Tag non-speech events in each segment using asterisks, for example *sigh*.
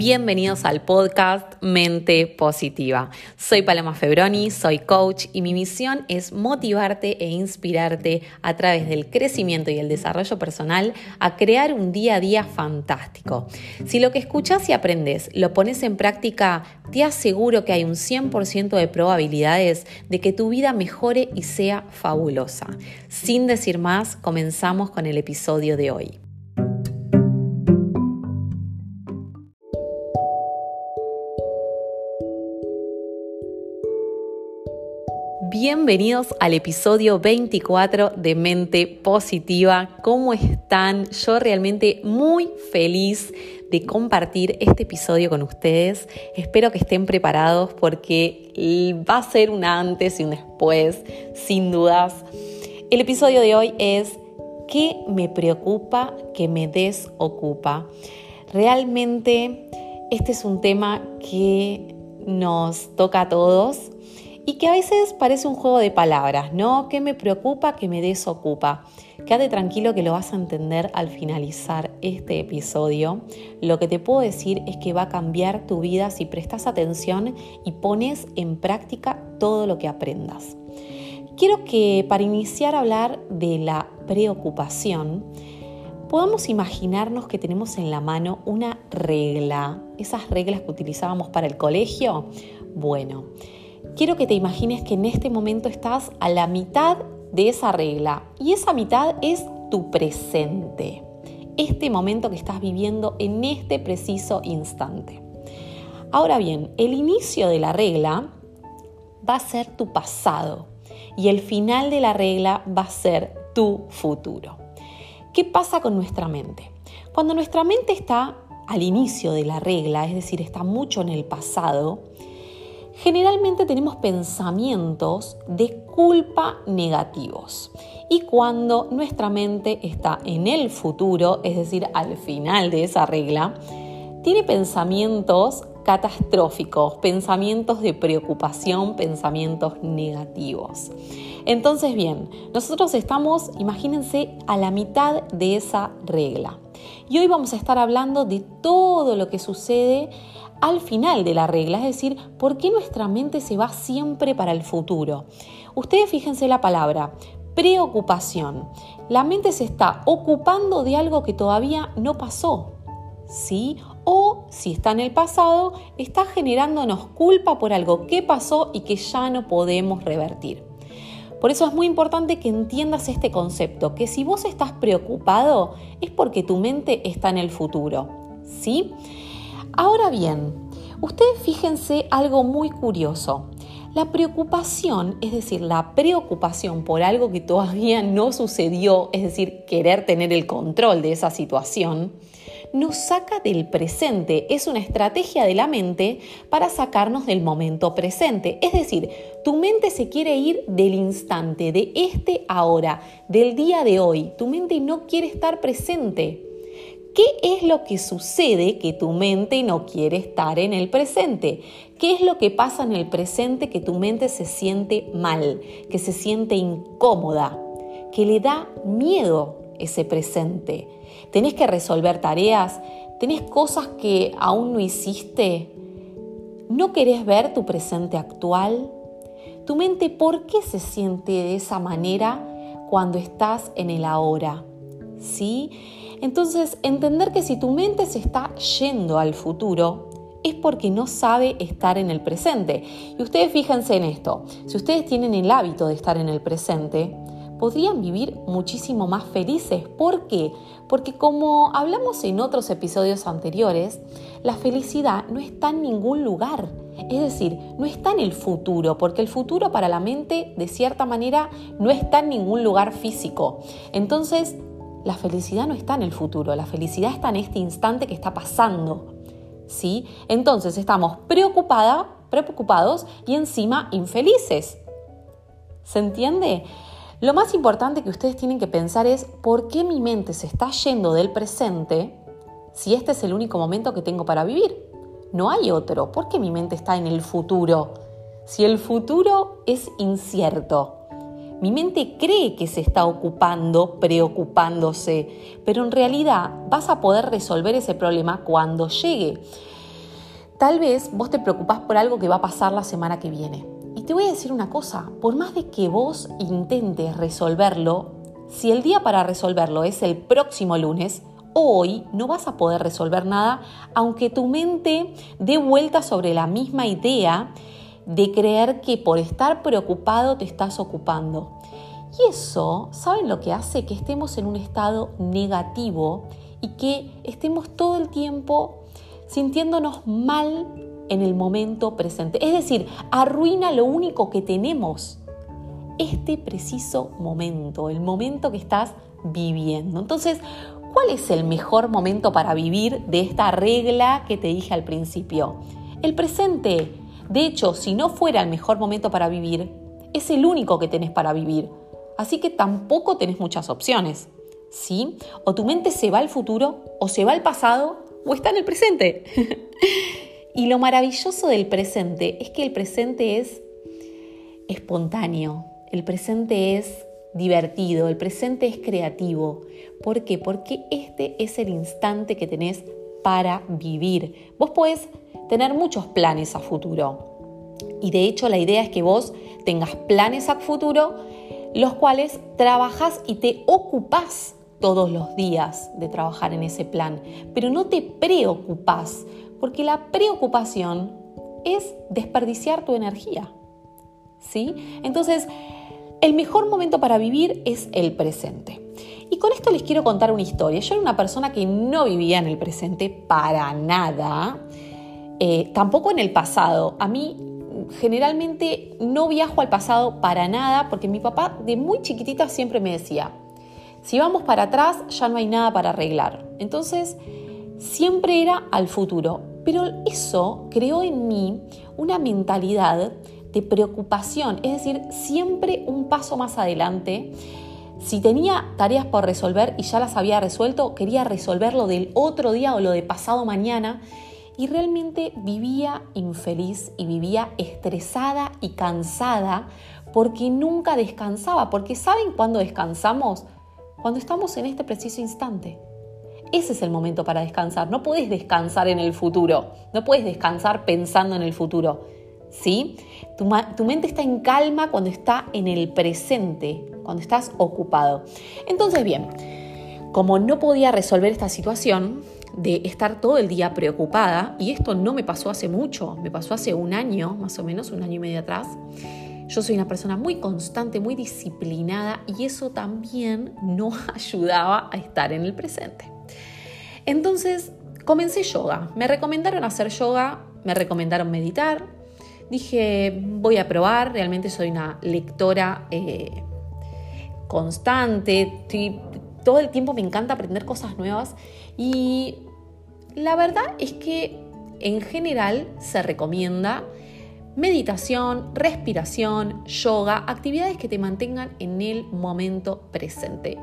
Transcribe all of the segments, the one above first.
Bienvenidos al podcast Mente Positiva. Soy Paloma Febroni, soy coach y mi misión es motivarte e inspirarte a través del crecimiento y el desarrollo personal a crear un día a día fantástico. Si lo que escuchas y aprendes lo pones en práctica, te aseguro que hay un 100% de probabilidades de que tu vida mejore y sea fabulosa. Sin decir más, comenzamos con el episodio de hoy. Bienvenidos al episodio 24 de Mente Positiva. ¿Cómo están? Yo realmente muy feliz de compartir este episodio con ustedes. Espero que estén preparados porque va a ser un antes y un después, sin dudas. El episodio de hoy es ¿qué me preocupa que me desocupa? Realmente este es un tema que nos toca a todos y que a veces parece un juego de palabras, ¿no? ¿Qué me preocupa? que me desocupa? Quédate tranquilo que lo vas a entender al finalizar este episodio. Lo que te puedo decir es que va a cambiar tu vida si prestas atención y pones en práctica todo lo que aprendas. Quiero que para iniciar a hablar de la preocupación, podamos imaginarnos que tenemos en la mano una regla, esas reglas que utilizábamos para el colegio. Bueno, quiero que te imagines que en este momento estás a la mitad de esa regla y esa mitad es tu presente, este momento que estás viviendo en este preciso instante. Ahora bien, el inicio de la regla va a ser tu pasado y el final de la regla va a ser tu futuro. ¿Qué pasa con nuestra mente? Cuando nuestra mente está al inicio de la regla, es decir, está mucho en el pasado, generalmente tenemos pensamientos de culpa negativos. Y cuando nuestra mente está en el futuro, es decir, al final de esa regla, tiene pensamientos catastróficos, pensamientos de preocupación, pensamientos negativos. Entonces, bien, nosotros estamos, imagínense, a la mitad de esa regla. Y hoy vamos a estar hablando de todo lo que sucede al final de la regla, es decir, por qué nuestra mente se va siempre para el futuro. Ustedes fíjense la palabra preocupación. La mente se está ocupando de algo que todavía no pasó, ¿sí? O si está en el pasado, está generándonos culpa por algo que pasó y que ya no podemos revertir. Por eso es muy importante que entiendas este concepto, que si vos estás preocupado es porque tu mente está en el futuro, ¿sí? Ahora bien, ustedes fíjense algo muy curioso. La preocupación, es decir, la preocupación por algo que todavía no sucedió, es decir, querer tener el control de esa situación, nos saca del presente. Es una estrategia de la mente para sacarnos del momento presente. Es decir, tu mente se quiere ir del instante, de este ahora, del día de hoy. Tu mente no quiere estar presente. ¿Qué es lo que sucede que tu mente no quiere estar en el presente? ¿Qué es lo que pasa en el presente que tu mente se siente mal, que se siente incómoda, que le da miedo ese presente? ¿Tenés que resolver tareas? ¿Tenés cosas que aún no hiciste? ¿No querés ver tu presente actual? ¿Tu mente por qué se siente de esa manera cuando estás en el ahora? ¿Sí? Entonces, entender que si tu mente se está yendo al futuro, es porque no sabe estar en el presente. Y ustedes fíjense en esto, si ustedes tienen el hábito de estar en el presente, podrían vivir muchísimo más felices. ¿Por qué? Porque como hablamos en otros episodios anteriores, la felicidad no está en ningún lugar. Es decir, no está en el futuro, porque el futuro para la mente, de cierta manera, no está en ningún lugar físico. Entonces, la felicidad no está en el futuro, la felicidad está en este instante que está pasando. ¿Sí? Entonces estamos preocupada, preocupados y encima infelices. ¿Se entiende? Lo más importante que ustedes tienen que pensar es por qué mi mente se está yendo del presente si este es el único momento que tengo para vivir. No hay otro. ¿Por qué mi mente está en el futuro? Si el futuro es incierto. Mi mente cree que se está ocupando, preocupándose, pero en realidad vas a poder resolver ese problema cuando llegue. Tal vez vos te preocupás por algo que va a pasar la semana que viene. Y te voy a decir una cosa, por más de que vos intentes resolverlo, si el día para resolverlo es el próximo lunes, hoy no vas a poder resolver nada, aunque tu mente dé vuelta sobre la misma idea de creer que por estar preocupado te estás ocupando. Y eso, ¿saben lo que hace? Que estemos en un estado negativo y que estemos todo el tiempo sintiéndonos mal en el momento presente. Es decir, arruina lo único que tenemos, este preciso momento, el momento que estás viviendo. Entonces, ¿cuál es el mejor momento para vivir de esta regla que te dije al principio? El presente. De hecho, si no fuera el mejor momento para vivir, es el único que tenés para vivir. Así que tampoco tenés muchas opciones. ¿Sí? O tu mente se va al futuro, o se va al pasado, o está en el presente. *laughs* y lo maravilloso del presente es que el presente es espontáneo, el presente es divertido, el presente es creativo. ¿Por qué? Porque este es el instante que tenés para vivir. Vos podés tener muchos planes a futuro. Y de hecho la idea es que vos tengas planes a futuro los cuales trabajas y te ocupas todos los días de trabajar en ese plan, pero no te preocupas, porque la preocupación es desperdiciar tu energía. ¿Sí? Entonces, el mejor momento para vivir es el presente. Y con esto les quiero contar una historia. Yo era una persona que no vivía en el presente para nada, eh, tampoco en el pasado. A mí generalmente no viajo al pasado para nada porque mi papá de muy chiquitita siempre me decía, si vamos para atrás ya no hay nada para arreglar. Entonces, siempre era al futuro. Pero eso creó en mí una mentalidad de preocupación, es decir, siempre un paso más adelante. Si tenía tareas por resolver y ya las había resuelto, quería resolverlo del otro día o lo de pasado mañana y realmente vivía infeliz y vivía estresada y cansada porque nunca descansaba, porque ¿saben cuándo descansamos? Cuando estamos en este preciso instante. Ese es el momento para descansar. No puedes descansar en el futuro, no puedes descansar pensando en el futuro. ¿Sí? Tu, tu mente está en calma cuando está en el presente, cuando estás ocupado. Entonces, bien, como no podía resolver esta situación, de estar todo el día preocupada, y esto no me pasó hace mucho, me pasó hace un año, más o menos, un año y medio atrás. Yo soy una persona muy constante, muy disciplinada y eso también no *laughs* ayudaba a estar en el presente. Entonces comencé yoga, me recomendaron hacer yoga, me recomendaron meditar, dije voy a probar, realmente soy una lectora eh, constante, todo el tiempo me encanta aprender cosas nuevas y la verdad es que en general se recomienda meditación, respiración, yoga, actividades que te mantengan en el momento presente.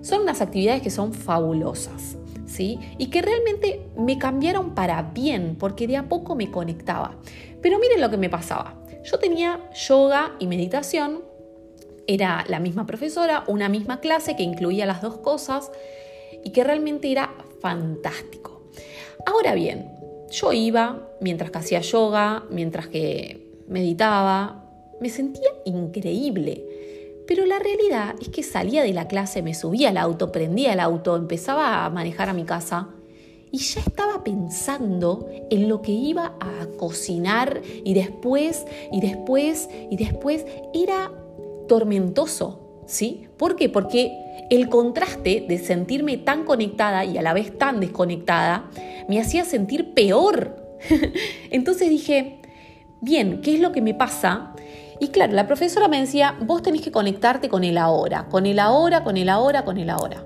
Son unas actividades que son fabulosas, ¿sí? Y que realmente me cambiaron para bien, porque de a poco me conectaba. Pero miren lo que me pasaba. Yo tenía yoga y meditación, era la misma profesora, una misma clase que incluía las dos cosas y que realmente era fantástico. Ahora bien, yo iba mientras que hacía yoga, mientras que meditaba, me sentía increíble. Pero la realidad es que salía de la clase, me subía al auto, prendía el auto, empezaba a manejar a mi casa y ya estaba pensando en lo que iba a cocinar y después, y después, y después. Era tormentoso, ¿sí? ¿Por qué? Porque el contraste de sentirme tan conectada y a la vez tan desconectada me hacía sentir peor. *laughs* Entonces dije, bien, ¿qué es lo que me pasa? Y claro, la profesora me decía, vos tenés que conectarte con el ahora, con el ahora, con el ahora, con el ahora.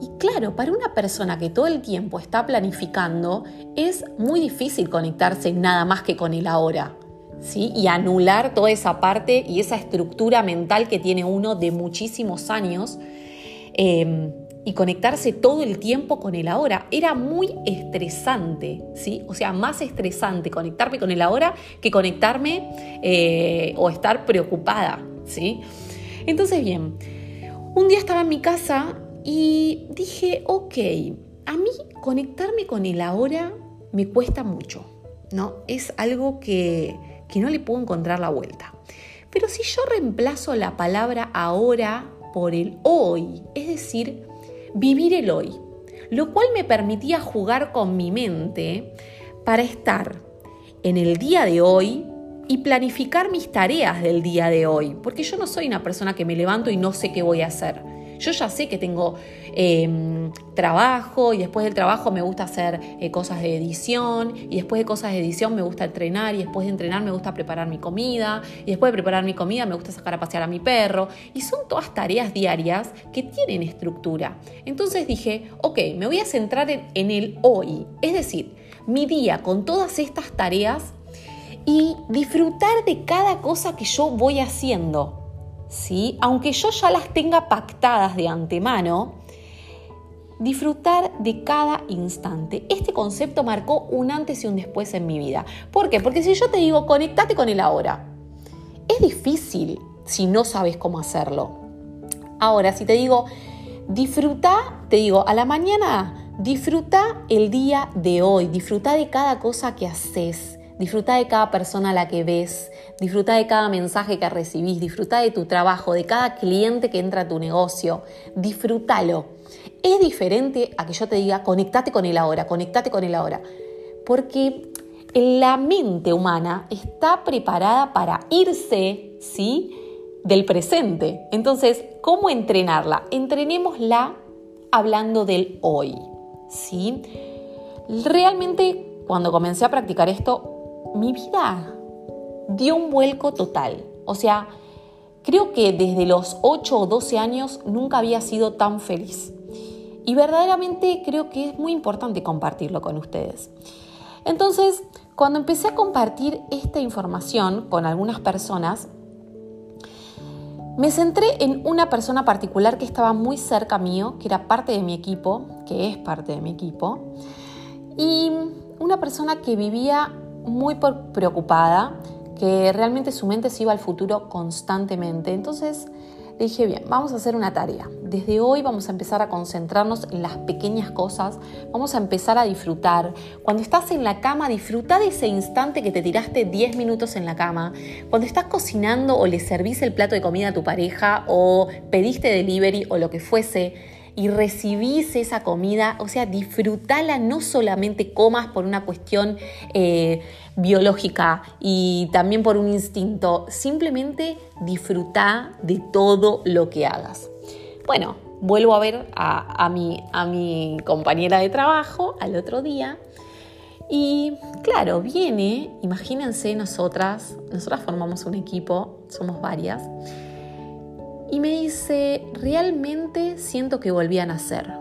Y claro, para una persona que todo el tiempo está planificando, es muy difícil conectarse nada más que con el ahora. ¿Sí? y anular toda esa parte y esa estructura mental que tiene uno de muchísimos años Em, y conectarse todo el tiempo con el ahora. Era muy estresante, ¿sí? O sea, más estresante conectarme con el ahora que conectarme eh, o estar preocupada, ¿sí? Entonces, bien, un día estaba en mi casa y dije, ok, a mí conectarme con el ahora me cuesta mucho. ¿no? Es algo que, que no le puedo encontrar la vuelta. Pero si yo reemplazo la palabra ahora por el hoy, es decir, vivir el hoy, lo cual me permitía jugar con mi mente para estar en el día de hoy y planificar mis tareas del día de hoy, porque yo no soy una persona que me levanto y no sé qué voy a hacer. Yo ya sé que tengo em, trabajo y después del trabajo me gusta hacer eh, cosas de edición y después de cosas de edición me gusta entrenar y después de entrenar me gusta preparar mi comida y después de preparar mi comida me gusta sacar a pasear a mi perro y son todas tareas diarias que tienen estructura. Entonces dije, ok, me voy a centrar en el hoy, es decir, mi día con todas estas tareas y disfrutar de cada cosa que yo voy haciendo. ¿Sí? aunque yo ya las tenga pactadas de antemano, disfrutar de cada instante. Este concepto marcó un antes y un después en mi vida. ¿Por qué? Porque si yo te digo, conectate con el ahora, es difícil si no sabes cómo hacerlo. Ahora, si te digo, disfruta, te digo, a la mañana, disfruta el día de hoy, disfruta de cada cosa que haces. Disfruta de cada persona a la que ves, disfruta de cada mensaje que recibís, disfruta de tu trabajo, de cada cliente que entra a tu negocio. Disfrútalo. Es diferente a que yo te diga, conectate con él ahora, conectate con él ahora. Porque la mente humana está preparada para irse, ¿sí? Del presente. Entonces, ¿cómo entrenarla? Entrenémosla hablando del hoy, ¿sí? Realmente, cuando comencé a practicar esto, mi vida dio un vuelco total. O sea, creo que desde los 8 o 12 años nunca había sido tan feliz. Y verdaderamente creo que es muy importante compartirlo con ustedes. Entonces, cuando empecé a compartir esta información con algunas personas, me centré en una persona particular que estaba muy cerca mío, que era parte de mi equipo, que es parte de mi equipo, y una persona que vivía muy preocupada, que realmente su mente se iba al futuro constantemente. Entonces dije, bien, vamos a hacer una tarea. Desde hoy vamos a empezar a concentrarnos en las pequeñas cosas, vamos a empezar a disfrutar. Cuando estás en la cama, disfruta de ese instante que te tiraste 10 minutos en la cama. Cuando estás cocinando o le servís el plato de comida a tu pareja o pediste delivery o lo que fuese, y recibís esa comida, o sea, disfrútala, no solamente comas por una cuestión eh, biológica y también por un instinto, simplemente disfruta de todo lo que hagas. Bueno, vuelvo a ver a, mi, a mi compañera de trabajo al otro día y claro, viene, imagínense nosotras, nosotras formamos un equipo, somos varias, y me dice, realmente siento que volví a nacer.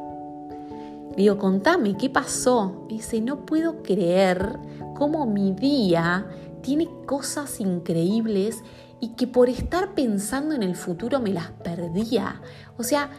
digo, contame, ¿qué pasó? Y dice, no puedo creer cómo mi día tiene cosas increíbles y que por estar pensando en el futuro me las perdía. O sea,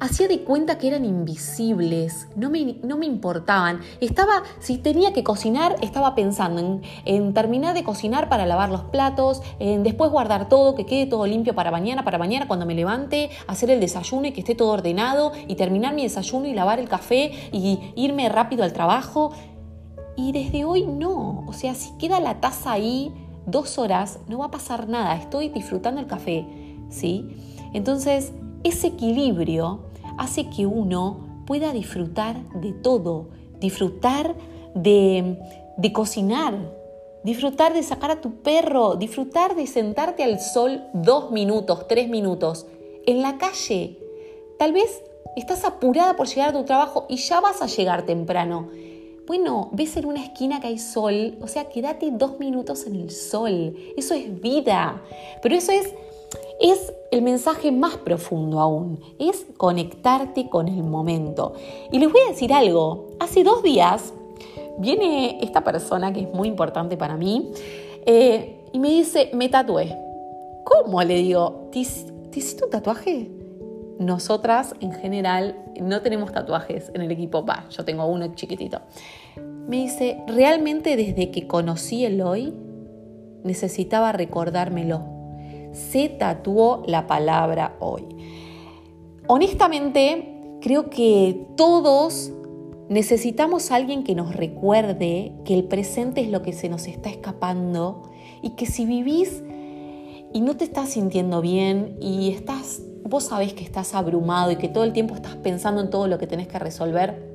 hacía de cuenta que eran invisibles, no me, no me, importaban. Estaba, si tenía que cocinar, estaba pensando en, terminar de cocinar para lavar los platos, en después guardar todo, que quede todo limpio para mañana, para mañana cuando me levante, hacer el desayuno y que esté todo ordenado, y terminar mi desayuno y lavar el café y irme rápido al trabajo. Y desde hoy no, o sea, si queda la taza ahí dos horas, no va a pasar nada, estoy disfrutando el café, ¿sí? Entonces, ese equilibrio hace que uno pueda disfrutar de todo, disfrutar de, cocinar, disfrutar de sacar a tu perro, disfrutar de sentarte al sol dos minutos, tres minutos, en la calle. Tal vez estás apurada por llegar a tu trabajo y ya vas a llegar temprano. Bueno, ves en una esquina que hay sol, o sea, quédate dos minutos en el sol. Eso es vida. Pero eso es es el mensaje más profundo aún, es conectarte con el momento. Y les voy a decir algo, hace dos días viene esta persona que es muy importante para mí eh, y me dice, me tatué. ¿Cómo? Le digo, ¿te, hiciste un tatuaje? Nosotras en general no tenemos tatuajes en el equipo, va, yo tengo uno chiquitito. Me dice, realmente desde que conocí el hoy, necesitaba recordármelo se tatuó la palabra hoy. Honestamente, creo que todos necesitamos a alguien que nos recuerde que el presente es lo que se nos está escapando y que si vivís y no te estás sintiendo bien y estás, vos sabés que estás abrumado y que todo el tiempo estás pensando en todo lo que tenés que resolver,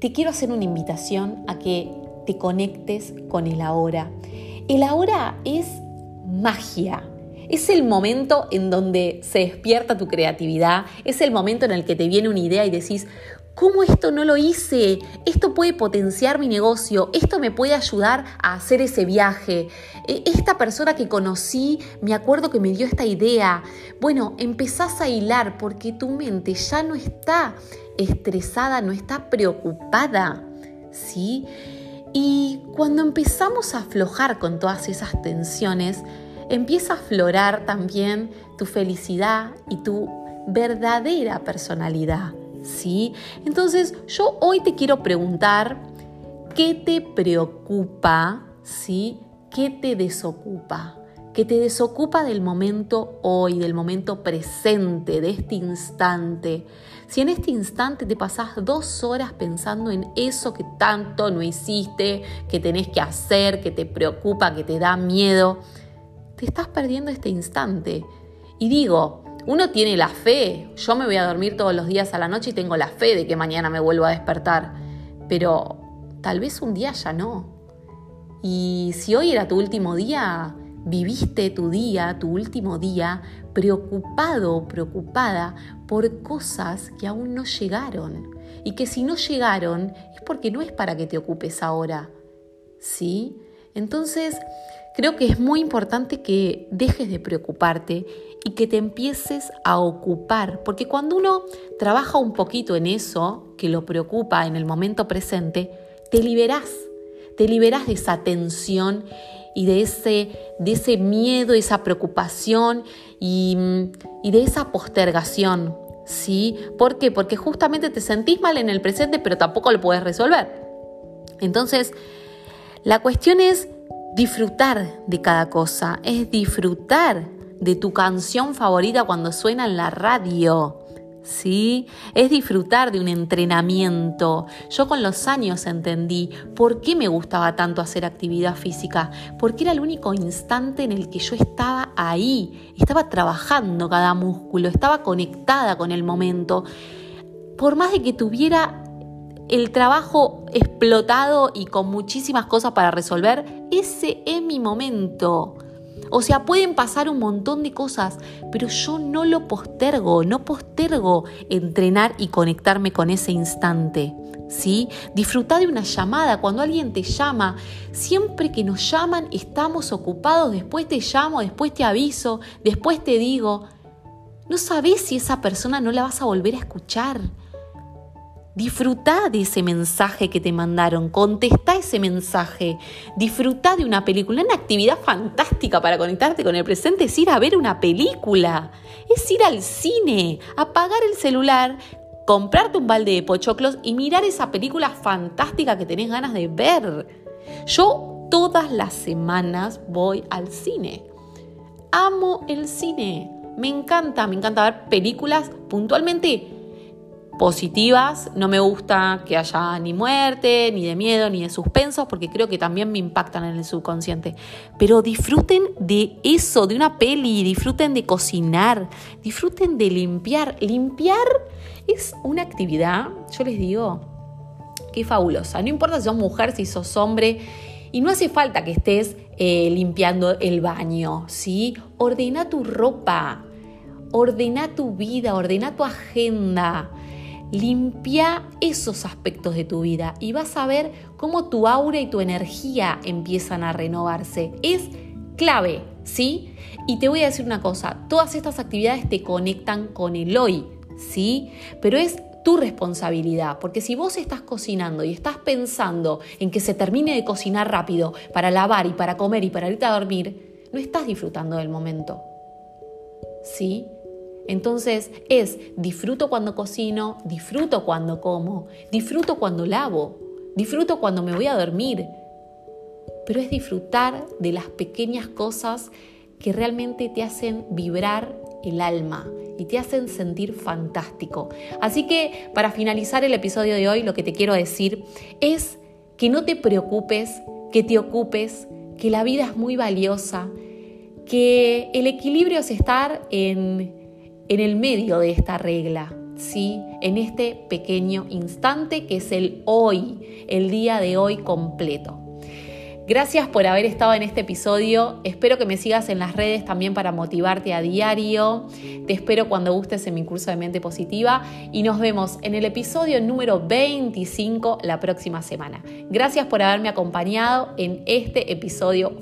te quiero hacer una invitación a que te conectes con el ahora. El ahora es magia. Es el momento en donde se despierta tu creatividad, es el momento en el que te viene una idea y decís, ¿Cómo esto no lo hice? Esto puede potenciar mi negocio, esto me puede ayudar a hacer ese viaje. E, esta persona que conocí, me acuerdo que me dio esta idea. Bueno, empezás a hilar porque tu mente ya no está estresada, no está preocupada, ¿sí? Y cuando empezamos a aflojar con todas esas tensiones, empieza a aflorar también tu felicidad y tu verdadera personalidad. ¿sí? Entonces, yo hoy te quiero preguntar, ¿qué te preocupa, ¿sí? ¿Qué te desocupa? ¿Qué te desocupa del momento hoy, del momento presente, de este instante. Si en este instante te pasás dos horas pensando en eso que tanto no hiciste, que tenés que hacer, que te preocupa, que te da miedo, te estás perdiendo este instante. Y digo, uno tiene la fe, yo me voy a dormir todos los días a la noche y tengo la fe de que mañana me vuelvo a despertar, pero tal vez un día ya no. Y si hoy era tu último día, viviste tu día, tu último día, preocupado preocupada por cosas que aún no llegaron. Y que si no llegaron es porque no es para que te ocupes ahora. ¿Sí? Entonces, creo que es muy importante que dejes de preocuparte y que te empieces a ocupar, porque cuando uno trabaja un poquito en eso que lo preocupa en el momento presente, te liberás, te liberás de esa tensión y de ese, de ese miedo, esa preocupación y, y de esa postergación. ¿Sí? ¿Por qué? Porque justamente te sentís mal en el presente, pero tampoco lo puedes resolver. Entonces, la cuestión es disfrutar de cada cosa, es disfrutar de tu canción favorita cuando suena en la radio. ¿Sí? Es disfrutar de un entrenamiento. Yo con los años entendí por qué me gustaba tanto hacer actividad física, porque era el único instante en el que yo estaba ahí, estaba trabajando cada músculo, estaba conectada con el momento. Por más de que tuviera el trabajo explotado y con muchísimas cosas para resolver, ese es mi momento. O sea, pueden pasar un montón de cosas, pero yo no lo postergo, no postergo entrenar y conectarme con ese instante. ¿Sí? Disfruta de una llamada, cuando alguien te llama, siempre que nos llaman estamos ocupados, después te llamo, después te aviso, después te digo, no sabes si esa persona no la vas a volver a escuchar. Disfruta de ese mensaje que te mandaron, contesta ese mensaje, disfruta de una película. Una actividad fantástica para conectarte con el presente es ir a ver una película, es ir al cine, apagar el celular, comprarte un balde de pochoclos y mirar esa película fantástica que tenés ganas de ver. Yo todas las semanas voy al cine. Amo el cine. Me encanta, me encanta ver películas puntualmente positivas. No me gusta que haya ni muerte, ni de miedo, ni de suspensos, porque creo que también me impactan en el subconsciente. Pero disfruten de eso, de una peli, disfruten de cocinar, disfruten de limpiar. Limpiar es una actividad, yo les digo, que fabulosa. No importa si sos mujer, si sos hombre. Y no hace falta que estés eh, limpiando el baño, ¿sí? Ordena tu ropa, ordena tu vida, ordena tu agenda. Limpia esos aspectos de tu vida y vas a ver cómo tu aura y tu energía empiezan a renovarse. Es clave, ¿sí? Y te voy a decir una cosa, todas estas actividades te conectan con el hoy, ¿sí? Pero es tu responsabilidad, porque si vos estás cocinando y estás pensando en que se termine de cocinar rápido para lavar y para comer y para irte a dormir, no estás disfrutando del momento. ¿Sí? Entonces es disfruto cuando cocino, disfruto cuando como, disfruto cuando lavo, disfruto cuando me voy a dormir. Pero es disfrutar de las pequeñas cosas que realmente te hacen vibrar el alma, y te hacen sentir fantástico. Así que para finalizar el episodio de hoy, lo que te quiero decir es que no te preocupes, que te ocupes, que la vida es muy valiosa, que el equilibrio es estar en, en el medio de esta regla, ¿sí? En este pequeño instante que es el hoy, el día de hoy completo. Gracias por haber estado en este episodio. Espero que me sigas en las redes también para motivarte a diario. Te espero cuando gustes en mi curso de mente positiva y nos vemos en el episodio número 25 la próxima semana. Gracias por haberme acompañado en este episodio